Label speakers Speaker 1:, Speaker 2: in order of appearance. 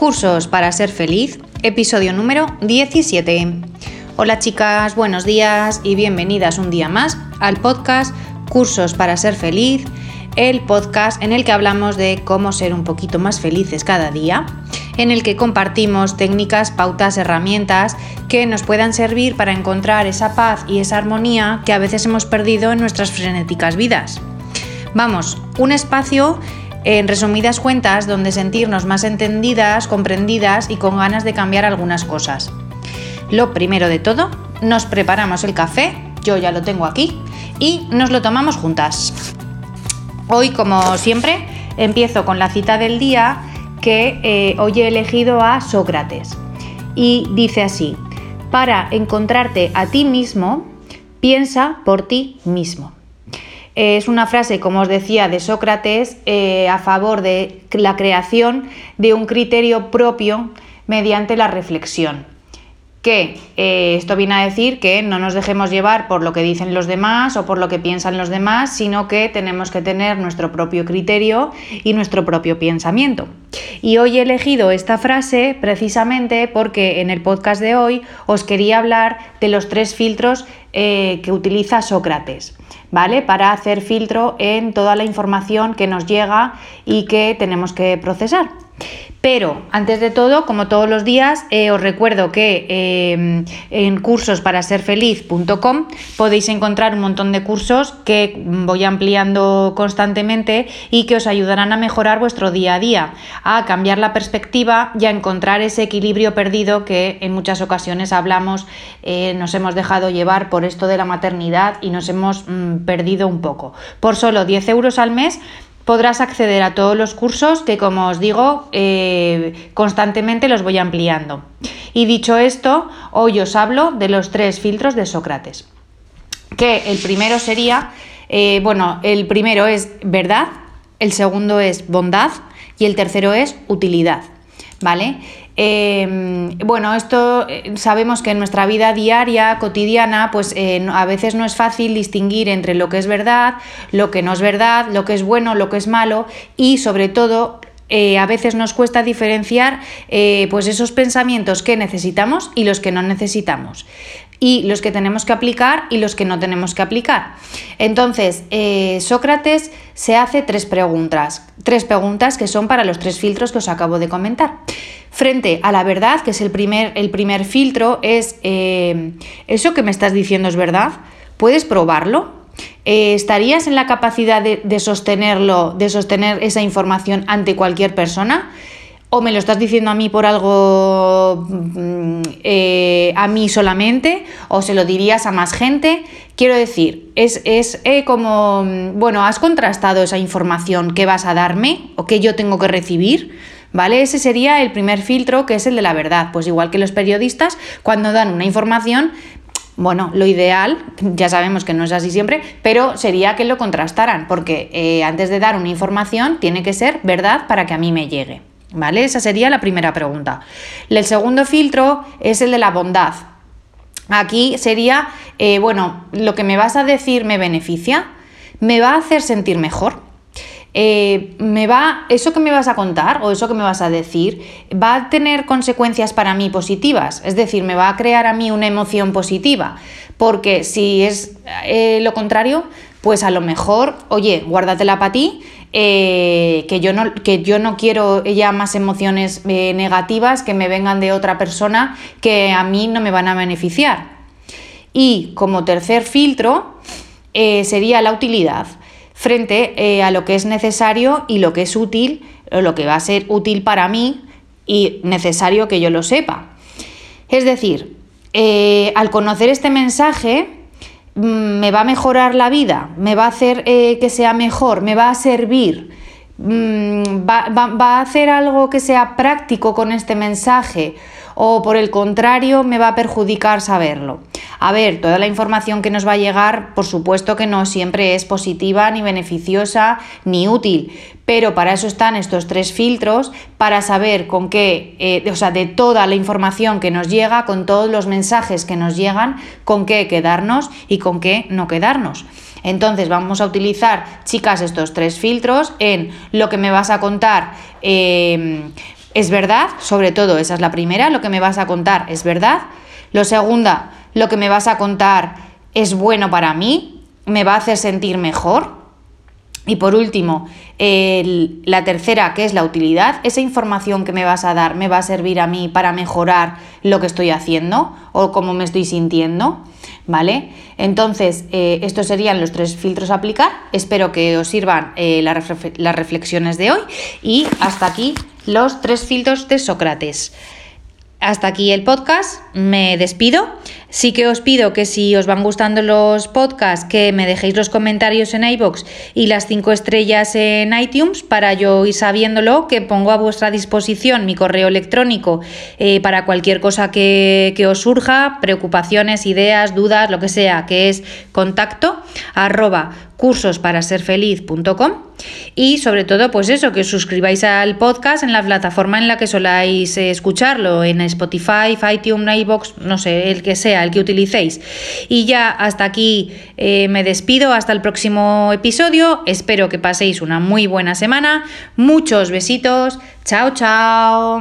Speaker 1: Cursos para ser feliz, episodio número 17. Hola chicas, buenos días y bienvenidas un día más al podcast Cursos para ser feliz, el podcast en el que hablamos de cómo ser un poquito más felices cada día, en el que compartimos técnicas, pautas, herramientas que nos puedan servir para encontrar esa paz y esa armonía que a veces hemos perdido en nuestras frenéticas vidas. Vamos, un espacio en resumidas cuentas donde sentirnos más entendidas, comprendidas y con ganas de cambiar algunas cosas. Lo primero de todo, nos preparamos el café, yo ya lo tengo aquí, y nos lo tomamos juntas. Hoy, como siempre, empiezo con la cita del día que eh, hoy he elegido a Sócrates. Y dice así, para encontrarte a ti mismo, piensa por ti mismo. Es una frase, como os decía, de Sócrates eh, a favor de la creación de un criterio propio mediante la reflexión que eh, esto viene a decir que no nos dejemos llevar por lo que dicen los demás o por lo que piensan los demás, sino que tenemos que tener nuestro propio criterio y nuestro propio pensamiento. Y hoy he elegido esta frase precisamente porque en el podcast de hoy os quería hablar de los tres filtros eh, que utiliza Sócrates, ¿vale? Para hacer filtro en toda la información que nos llega y que tenemos que procesar. Pero antes de todo, como todos los días, eh, os recuerdo que em, en cursosparasерfeliz.com podéis encontrar un montón de cursos que voy ampliando constantemente y que os ayudarán a mejorar vuestro día a día, a cambiar la perspectiva y a encontrar ese equilibrio perdido que en muchas ocasiones hablamos, eh, nos hemos dejado llevar por esto de la maternidad y nos hemos mm, perdido un poco. Por solo 10 euros al mes podrás acceder a todos los cursos que, como os digo, eh, constantemente los voy ampliando. Y dicho esto, hoy os hablo de los tres filtros de Sócrates. Que el primero sería, eh, bueno, el primero es verdad, el segundo es bondad y el tercero es utilidad. ¿Vale? Em, bueno, esto eh, sabemos que en nuestra vida diaria, cotidiana, pues eh, a veces no es fácil distinguir entre lo que es verdad, lo que no es verdad, lo que es bueno, lo que es malo y sobre todo eh, a veces nos cuesta diferenciar pues esos pensamientos que necesitamos y los que no necesitamos y los que tenemos que aplicar y los que no tenemos que aplicar. Entonces, Sócrates se hace tres preguntas, tres preguntas que son para los tres filtros que os acabo de comentar. Frente a la verdad, que es el primer, el primer filtro, es eh, eso que me estás diciendo es verdad, ¿puedes probarlo? Eh, ¿Estarías en la capacidad de, sostenerlo, de sostener esa información ante cualquier persona? ¿O me lo estás diciendo a mí por algo mm, eh, a mí solamente? ¿O se lo dirías a más gente? Quiero decir, es, es como, mm, bueno, ¿has contrastado esa información que vas a darme o que yo tengo que recibir? ¿vale? Ese sería el primer filtro, que es el de la verdad. Pues igual que los periodistas, cuando dan una información, bueno, lo ideal, ya sabemos que no es así siempre, pero sería que lo contrastaran, porque eh, antes de dar una información tiene que ser verdad para que a mí me llegue. ¿Vale? Esa sería la primera pregunta. El segundo filtro es el de la bondad. Aquí sería, eh, bueno, lo que me vas a decir me beneficia, me va a hacer sentir mejor. Eh, me va, eso que me vas a contar o eso que me vas a decir va a tener consecuencias para mí positivas, es decir, me va a crear a mí una emoción positiva, porque si es eh, lo contrario, pues a lo mejor, oye, guárdatela para ti, eh, que, yo no, que yo no quiero ya más emociones negativas que me vengan de otra persona que a mí no me van a beneficiar. Y como tercer filtro sería la utilidad frente eh, a lo que es necesario y lo que es útil, o lo que va a ser útil para mí y necesario que yo lo sepa. Es decir, eh, al conocer este mensaje, mm, me va a mejorar la vida, me va a hacer eh, que sea mejor, me va a servir, mm, va a hacer algo que sea práctico con este mensaje o por el contrario me va a perjudicar saberlo. A ver, toda la información que nos va a llegar, por supuesto que no siempre es positiva, ni beneficiosa, ni útil, pero para eso están estos tres filtros, para saber con qué, eh, o sea, de toda la información que nos llega, con todos los mensajes que nos llegan, con qué quedarnos y con qué no quedarnos. Entonces vamos a utilizar, chicas, estos tres filtros en lo que me vas a contar. Eh, ¿Es verdad? Sobre todo, esa es la primera, lo que me vas a contar es verdad. Lo segunda, lo que me vas a contar es bueno para mí, me va a hacer sentir mejor. Y por último, la tercera, que es la utilidad, esa información que me vas a dar me va a servir a mí para mejorar lo que estoy haciendo o cómo me estoy sintiendo, ¿vale? Entonces, eh, estos serían los tres filtros a aplicar. Espero que os sirvan eh, las reflexiones de hoy y hasta aquí los tres filtros de Sócrates. Hasta aquí el podcast, me despido. Sí que os pido que si os van gustando los podcasts, que me dejéis los comentarios en iBox y las cinco estrellas en iTunes para yo ir sabiéndolo, que pongo a vuestra disposición mi correo electrónico eh, para cualquier cosa que, que, os surja, preocupaciones, ideas, dudas, lo que sea, que es contacto arroba cursosparasерfeliz.com y sobre todo pues eso, que os suscribáis al podcast en la plataforma en la que soláis escucharlo, en Spotify, iTunes, iBox, no sé, el que sea, el que utilicéis. Y ya hasta aquí eh, me despido, hasta el próximo episodio, espero que paséis una muy buena semana, muchos besitos, chao chao.